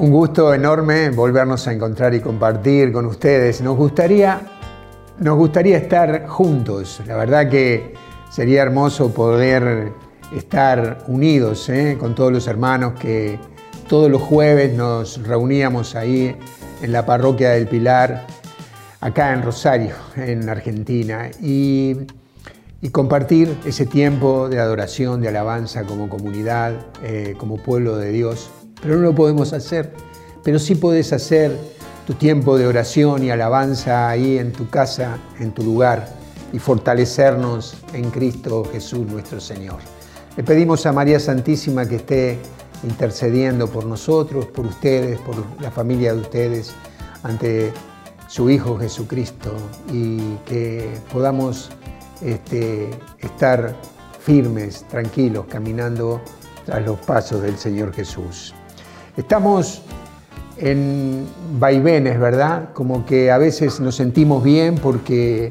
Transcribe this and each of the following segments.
Un gusto enorme volvernos a encontrar y compartir con ustedes. Nos gustaría, nos gustaría estar juntos. La verdad que sería hermoso poder estar unidos ¿eh? con todos los hermanos que todos los jueves nos reuníamos ahí en la parroquia del Pilar, acá en Rosario, en Argentina, y, compartir ese tiempo de adoración, de alabanza como comunidad, eh, como pueblo de Dios. Pero no lo podemos hacer, pero sí puedes hacer tu tiempo de oración y alabanza ahí en tu casa, en tu lugar, y fortalecernos en Cristo Jesús nuestro Señor. Le pedimos a María Santísima que esté intercediendo por nosotros, por ustedes, por la familia de ustedes, ante su Hijo Jesucristo y que podamos este, estar firmes, tranquilos, caminando tras los pasos del Señor Jesús. Estamos en vaivenes, ¿verdad? Como que a veces nos sentimos bien porque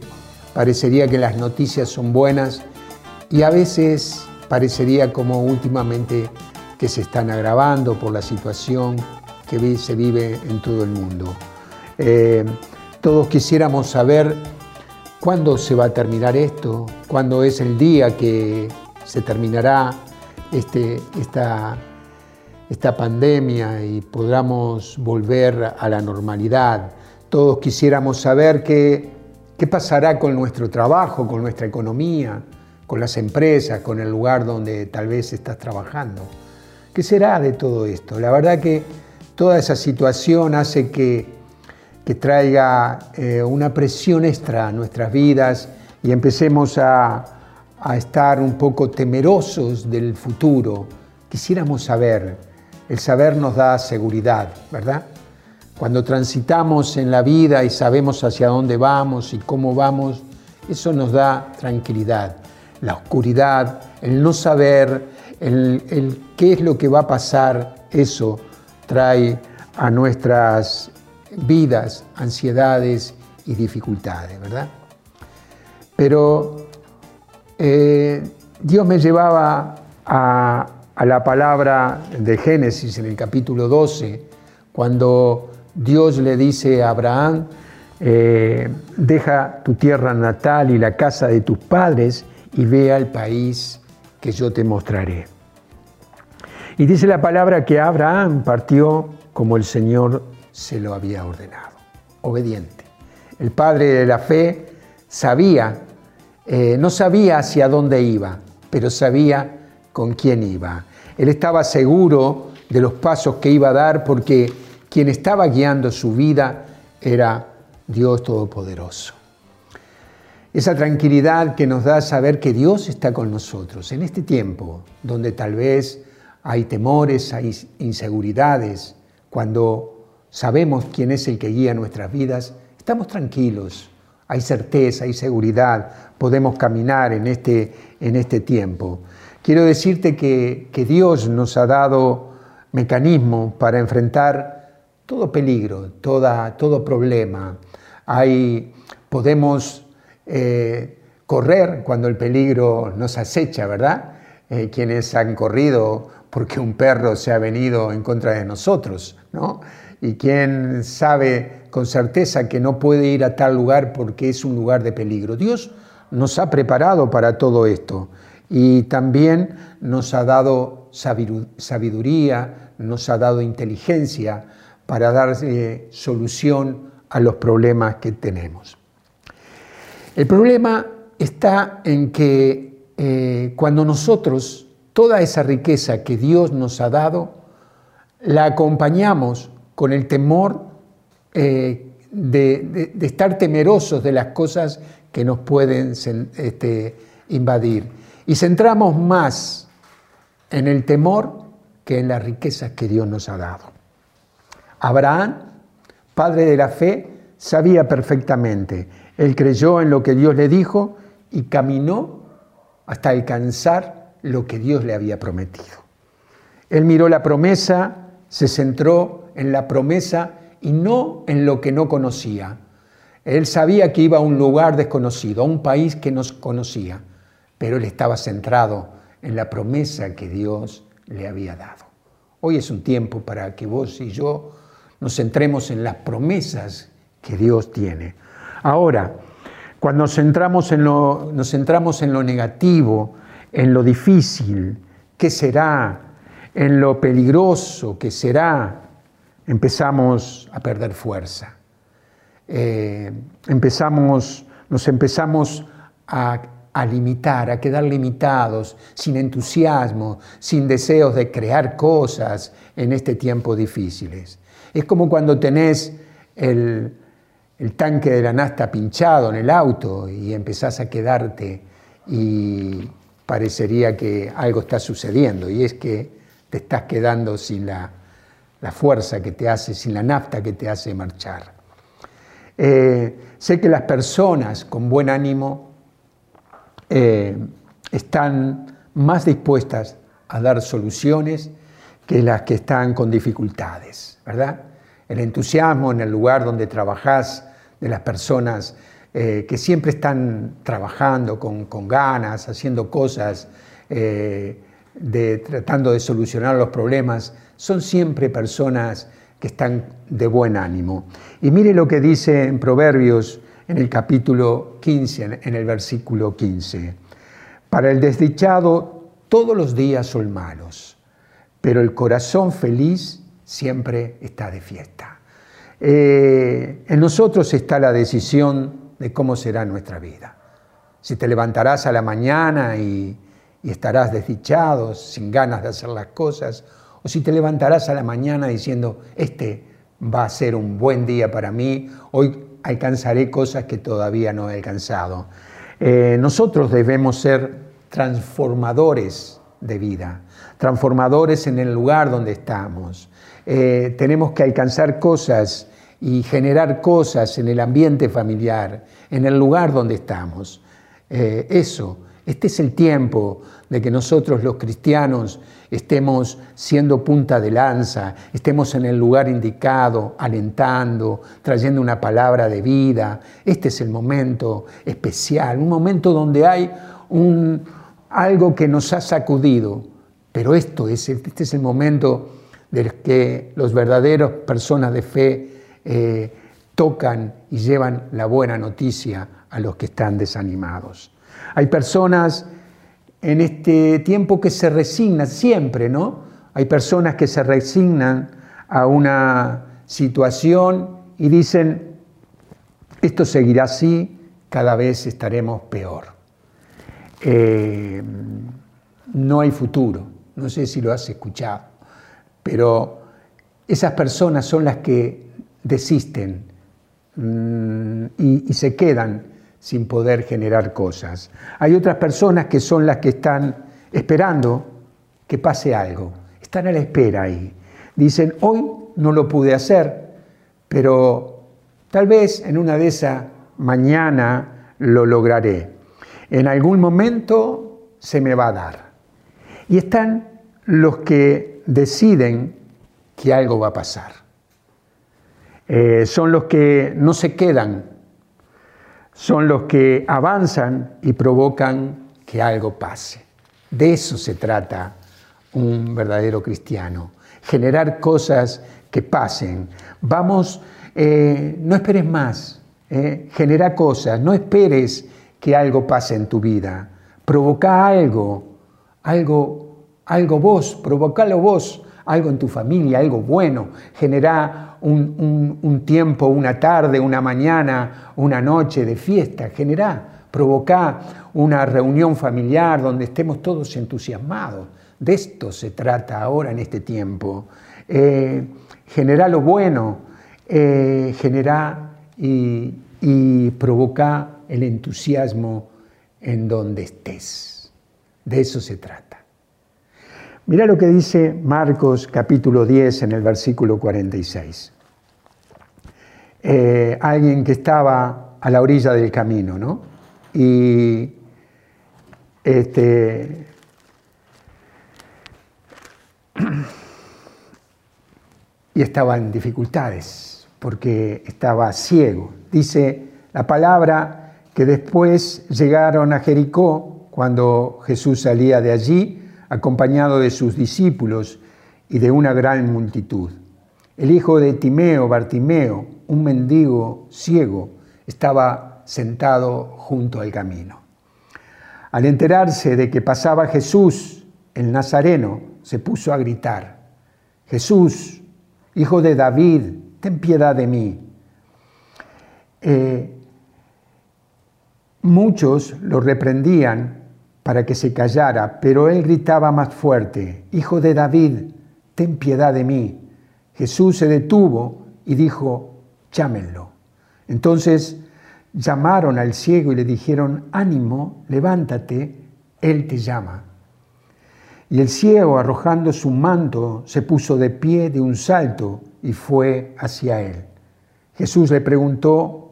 parecería que las noticias son buenas y a veces parecería como últimamente que se están agravando por la situación que se vive en todo el mundo. Eh, todos quisiéramos saber cuándo se va a terminar esto, cuándo es el día que se terminará este, esta, esta pandemia y podamos volver a la normalidad. Todos quisiéramos saber qué, qué pasará con nuestro trabajo, con nuestra economía, con las empresas, con el lugar donde tal vez estás trabajando. ¿Qué será de todo esto? La verdad que toda esa situación hace que, que traiga eh, una presión extra a nuestras vidas y empecemos a, a estar un poco temerosos del futuro. Quisiéramos saber, el saber nos da seguridad, ¿verdad? Cuando transitamos en la vida y sabemos hacia dónde vamos y cómo vamos, eso nos da tranquilidad la oscuridad, el no saber, el, qué es lo que va a pasar, eso trae a nuestras vidas ansiedades y dificultades, ¿verdad? Pero eh, Dios me llevaba a, a la palabra de Génesis en el capítulo 12, cuando Dios le dice a Abraham, eh, deja tu tierra natal y la casa de tus padres y vea el país que yo te mostraré. Y dice la palabra que Abraham partió como el Señor se lo había ordenado, obediente. El padre de la fe sabía, eh, no sabía hacia dónde iba, pero sabía con quién iba. Él estaba seguro de los pasos que iba a dar porque quien estaba guiando su vida era Dios Todopoderoso. Esa tranquilidad que nos da saber que Dios está con nosotros en este tiempo donde tal vez hay temores, hay inseguridades, cuando sabemos quién es el que guía nuestras vidas, estamos tranquilos, hay certeza, hay seguridad, podemos caminar en este, en este tiempo. Quiero decirte que, que Dios nos ha dado mecanismos para enfrentar todo peligro, toda, todo problema. Hay, podemos eh, correr cuando el peligro nos acecha, ¿verdad? Eh, quienes han corrido porque un perro se ha venido en contra de nosotros, ¿no? Y quien sabe con certeza que no puede ir a tal lugar porque es un lugar de peligro. Dios nos ha preparado para todo esto y también nos ha dado sabiduría, nos ha dado inteligencia para dar eh, solución a los problemas que tenemos. El problema está en que eh, cuando nosotros toda esa riqueza que Dios nos ha dado, la acompañamos con el temor eh, de, estar temerosos de las cosas que nos pueden este, invadir. Y centramos más en el temor que en las riquezas que Dios nos ha dado. Abraham, padre de la fe, sabía perfectamente él creyó en lo que Dios le dijo y caminó hasta alcanzar lo que Dios le había prometido. Él miró la promesa, se centró en la promesa y no en lo que no conocía. Él sabía que iba a un lugar desconocido, a un país que no conocía, pero él estaba centrado en la promesa que Dios le había dado. Hoy es un tiempo para que vos y yo nos centremos en las promesas que Dios tiene. Ahora, cuando nos centramos en lo, nos centramos en lo negativo, en lo difícil, ¿qué será? En lo peligroso que será, empezamos a perder fuerza. Eh, empezamos, nos empezamos a, a limitar, a quedar limitados, sin entusiasmo, sin deseos de crear cosas en este tiempo difíciles. Es como cuando tenés el, tanque de la nafta pinchado en el auto y empezás a quedarte y parecería que algo está sucediendo y es que te estás quedando sin la, fuerza que te hace, sin la nafta que te hace marchar. Eh, sé que las personas con buen ánimo eh, están más dispuestas a dar soluciones que las que están con dificultades, ¿verdad? El entusiasmo en el lugar donde trabajás de las personas eh, que siempre están trabajando con, ganas, haciendo cosas, eh, de, tratando de solucionar los problemas, son siempre personas que están de buen ánimo. Y mire lo que dice en Proverbios en el capítulo 15, en el versículo 15. Para el desdichado todos los días son malos, pero el corazón feliz siempre está de fiesta. Eh, en nosotros está la decisión de cómo será nuestra vida. Si te levantarás a la mañana y, estarás desdichado, sin ganas de hacer las cosas, o si te levantarás a la mañana diciendo, este va a ser un buen día para mí, hoy alcanzaré cosas que todavía no he alcanzado. Eh, nosotros debemos ser transformadores de vida, transformadores en el lugar donde estamos. Eh, tenemos que alcanzar cosas y generar cosas en el ambiente familiar, en el lugar donde estamos. Eh, eso, este es el tiempo de que nosotros los cristianos estemos siendo punta de lanza, estemos en el lugar indicado, alentando, trayendo una palabra de vida. Este es el momento especial, un momento donde hay un, algo que nos ha sacudido, pero esto es, este es el momento del que los verdaderos personas de fe eh, tocan y llevan la buena noticia a los que están desanimados. Hay personas en este tiempo que se resignan siempre, ¿no? Hay personas que se resignan a una situación y dicen, esto seguirá así, cada vez estaremos peor. Eh, no hay futuro, no sé si lo has escuchado, pero esas personas son las que desisten mm, y, se quedan sin poder generar cosas. Hay otras personas que son las que están esperando que pase algo, están a la espera ahí. Dicen, hoy no lo pude hacer, pero tal vez en una de esas mañana lo lograré. En algún momento se me va a dar. Y están los que deciden que algo va a pasar. Eh, son los que no se quedan, son los que avanzan y provocan que algo pase. De eso se trata un verdadero cristiano, generar cosas que pasen. Vamos, eh, no esperes más, eh, genera cosas, no esperes que algo pase en tu vida, provoca algo, algo, algo vos, provocalo vos, algo en tu familia, algo bueno, genera un, tiempo, una tarde, una mañana, una noche de fiesta, generá, provocá una reunión familiar donde estemos todos entusiasmados. De esto se trata ahora en este tiempo. Eh, generá lo bueno, eh, generá y, y provoca el entusiasmo en donde estés. De eso se trata. Mira lo que dice Marcos capítulo 10 en el versículo 46. Eh, alguien que estaba a la orilla del camino, ¿no? Y este, y estaba en dificultades porque estaba ciego. Dice la palabra que después llegaron a Jericó cuando Jesús salía de allí acompañado de sus discípulos, y de una gran multitud. El hijo de Timeo, Bartimeo, un mendigo ciego, estaba sentado junto al camino. Al enterarse de que pasaba Jesús, el Nazareno, se puso a gritar, Jesús, hijo de David, ten piedad de mí. Eh, muchos lo reprendían para que se callara, pero él gritaba más fuerte, Hijo de David, ten piedad de mí. Jesús se detuvo y dijo, llámenlo. Entonces llamaron al ciego y le dijeron, ánimo, levántate, él te llama. Y el ciego, arrojando su manto, se puso de pie de un salto y fue hacia él. Jesús le preguntó,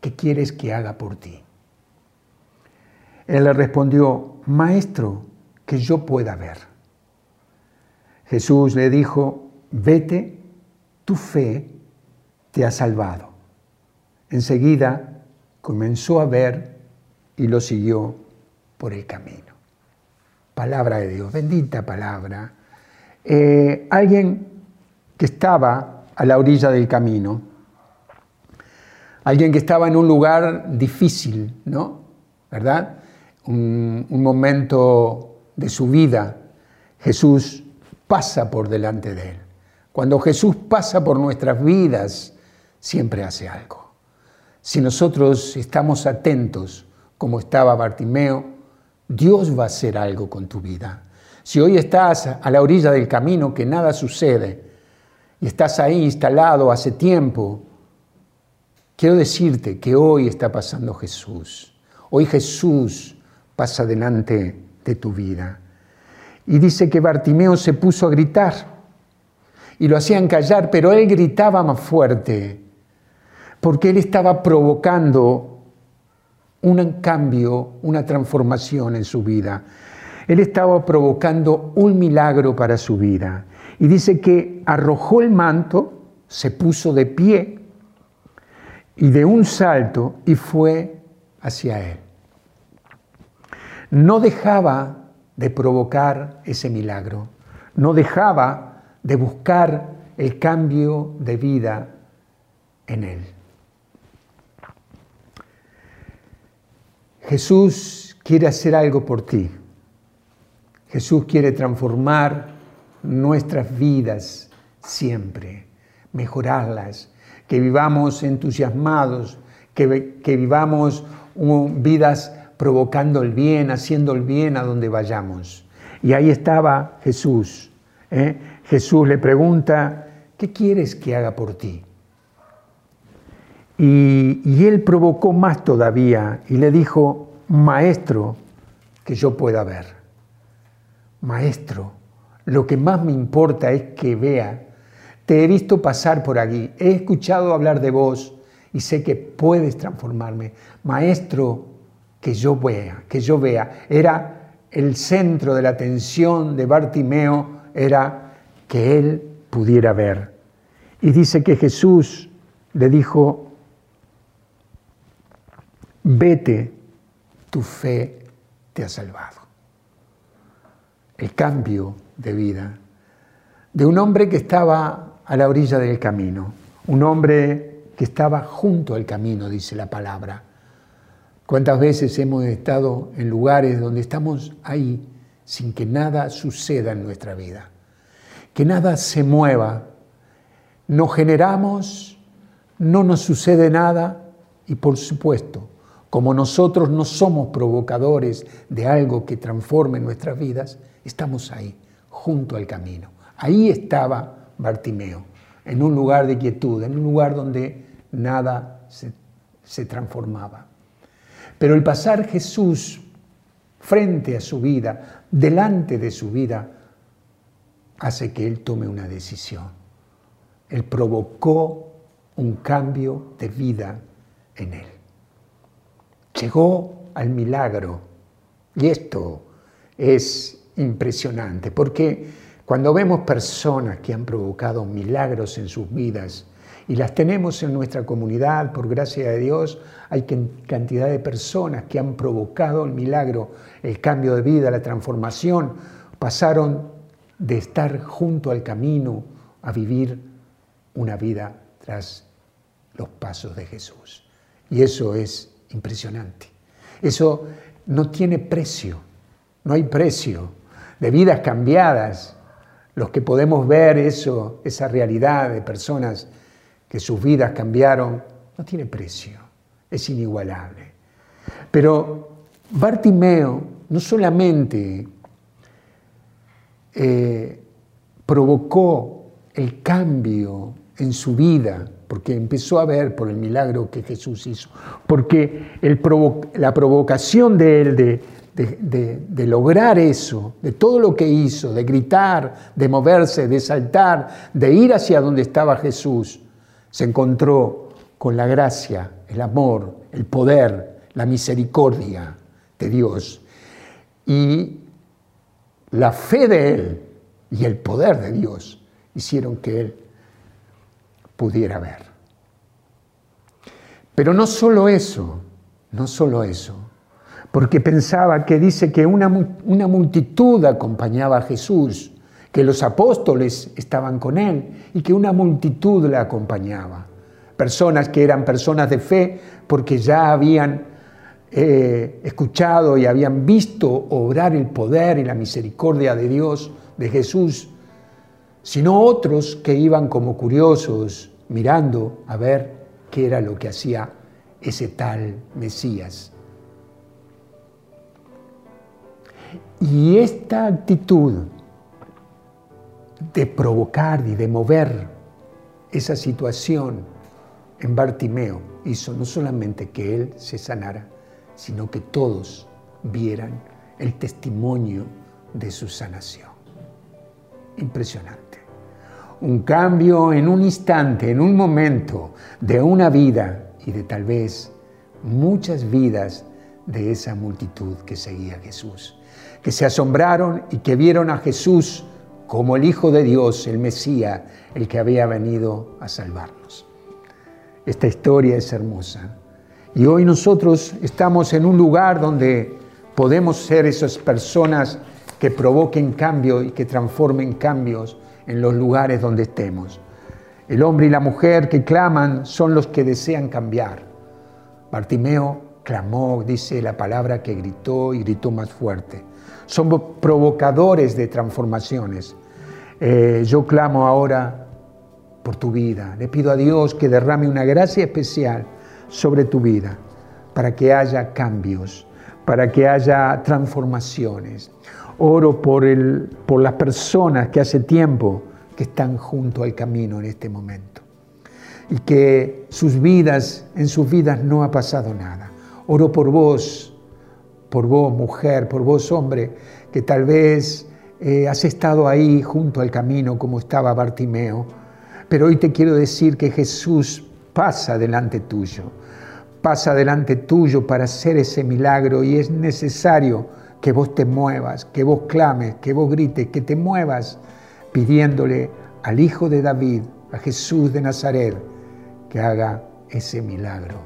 ¿qué quieres que haga por ti? Él le respondió, Maestro, que yo pueda ver. Jesús le dijo, vete, tu fe te ha salvado. Enseguida comenzó a ver y lo siguió por el camino. Palabra de Dios, bendita palabra. Eh, alguien que estaba a la orilla del camino, alguien que estaba en un lugar difícil, ¿no? ¿Verdad? Un, momento de su vida, Jesús pasa por delante de él. Cuando Jesús pasa por nuestras vidas, siempre hace algo. Si nosotros estamos atentos, como estaba Bartimeo, Dios va a hacer algo con tu vida. Si hoy estás a la orilla del camino que nada sucede y estás ahí instalado hace tiempo, quiero decirte que hoy está pasando Jesús. Hoy Jesús pasa delante de tu vida. Y dice que Bartimeo se puso a gritar y lo hacían callar, pero él gritaba más fuerte porque él estaba provocando un cambio, una transformación en su vida. Él estaba provocando un milagro para su vida. Y dice que arrojó el manto, se puso de pie y de un salto y fue hacia él. No dejaba de provocar ese milagro, no dejaba de buscar el cambio de vida en él. Jesús quiere hacer algo por ti. Jesús quiere transformar nuestras vidas siempre, mejorarlas, que vivamos entusiasmados, que, vivamos vidas provocando el bien, haciendo el bien a donde vayamos. Y ahí estaba Jesús. ¿eh? Jesús le pregunta, ¿qué quieres que haga por ti? Y, él provocó más todavía y le dijo, maestro, que yo pueda ver. Maestro, lo que más me importa es que vea. Te he visto pasar por aquí, he escuchado hablar de vos y sé que puedes transformarme. Maestro, que yo vea, que yo vea. Era el centro de la atención de Bartimeo, era que él pudiera ver. Y dice que Jesús le dijo, vete, tu fe te ha salvado. El cambio de vida de un hombre que estaba a la orilla del camino, un hombre que estaba junto al camino, dice la palabra. ¿Cuántas veces hemos estado en lugares donde estamos ahí sin que nada suceda en nuestra vida? Que nada se mueva. No generamos, no nos sucede nada y por supuesto como nosotros no somos provocadores de algo que transforme nuestras vidas, estamos ahí, junto al camino. Ahí estaba Bartimeo, en un lugar de quietud, en un lugar donde nada se, transformaba. Pero el pasar Jesús frente a su vida, delante de su vida, hace que él tome una decisión. Él provocó un cambio de vida en él llegó al milagro. Y esto es impresionante, porque cuando vemos personas que han provocado milagros en sus vidas, y las tenemos en nuestra comunidad, por gracia de Dios, hay cantidad de personas que han provocado el milagro, el cambio de vida, la transformación, pasaron de estar junto al camino a vivir una vida tras los pasos de Jesús. Y eso es impresionante. Eso no tiene precio, no hay precio de vidas cambiadas. Los que podemos ver eso, esa realidad de personas que sus vidas cambiaron, no tiene precio, es inigualable. Pero Bartimeo no solamente eh, provocó el cambio en su vida, porque empezó a ver por el milagro que Jesús hizo, porque la provocación de él de, de, lograr eso, de todo lo que hizo, de gritar, de moverse, de saltar, de ir hacia donde estaba Jesús, se encontró con la gracia, el amor, el poder, la misericordia de Dios. Y la fe de Él y el poder de Dios hicieron que Él pudiera ver. Pero no solo eso, no solo eso, porque pensaba que dice que una, una multitud acompañaba a Jesús, que los apóstoles estaban con Él y que una multitud le acompañaba. Personas que eran personas de fe porque ya habían eh, escuchado y habían visto obrar el poder y la misericordia de Dios, de Jesús, sino otros que iban como curiosos mirando a ver qué era lo que hacía ese tal Mesías. Y esta actitud de provocar y de mover esa situación en Bartimeo hizo no solamente que él se sanara, sino que todos vieran el testimonio de su sanación. Impresionante. Un cambio en un instante, en un momento de una vida y de tal vez muchas vidas de esa multitud que seguía a Jesús, que se asombraron y que vieron a Jesús como el Hijo de Dios, el Mesías, el que había venido a salvarnos. Esta historia es hermosa y hoy nosotros estamos en un lugar donde podemos ser esas personas que provoquen cambio y que transformen cambios en los lugares donde estemos. El hombre y la mujer que claman son los que desean cambiar. Bartimeo clamó, dice la palabra que gritó y gritó más fuerte. Son provocadores de transformaciones. Eh, yo clamo ahora por tu vida. Le pido a Dios que derrame una gracia especial sobre tu vida, para que haya cambios, para que haya transformaciones. Oro por, el, por las personas que hace tiempo que están junto al camino en este momento y que sus vidas, en sus vidas no ha pasado nada. Oro por vos, por vos mujer, por vos hombre, que tal vez eh, has estado ahí junto al camino como estaba Bartimeo, pero hoy te quiero decir que Jesús pasa delante tuyo, pasa delante tuyo para hacer ese milagro y es necesario que vos te muevas, que vos clames, que vos grites, que te muevas pidiéndole al Hijo de David, a Jesús de Nazaret, que haga ese milagro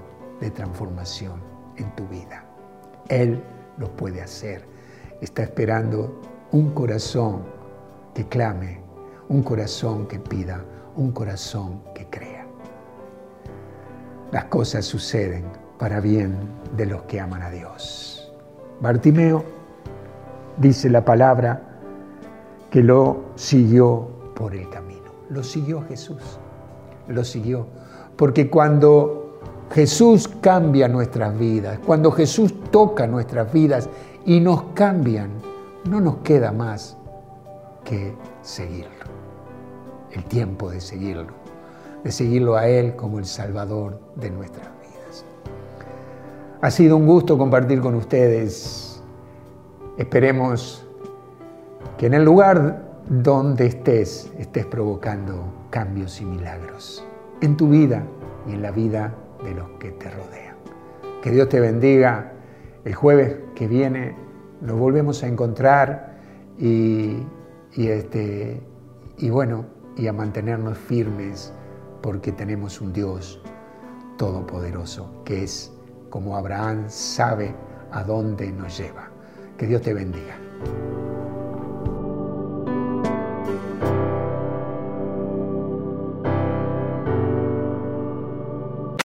de transformación en tu vida. Él lo puede hacer. Está esperando un corazón que clame, un corazón que pida, un corazón que crea las cosas suceden para bien de los que aman a Dios. Bartimeo dice la palabra que lo siguió por el camino. Lo siguió Jesús. Lo siguió. Porque cuando Jesús cambia nuestras vidas, cuando Jesús toca nuestras vidas y nos cambian, no nos queda más que seguirlo. El tiempo de seguirlo de seguirlo a Él como el Salvador de nuestras vidas. Ha sido un gusto compartir con ustedes. Esperemos que en el lugar donde estés, estés provocando cambios y milagros en tu vida y en la vida de los que te rodean. Que Dios te bendiga. El jueves que viene nos volvemos a encontrar y, este, y bueno, y a mantenernos firmes porque tenemos un Dios todopoderoso que es como Abraham sabe a dónde nos lleva. Que Dios te bendiga.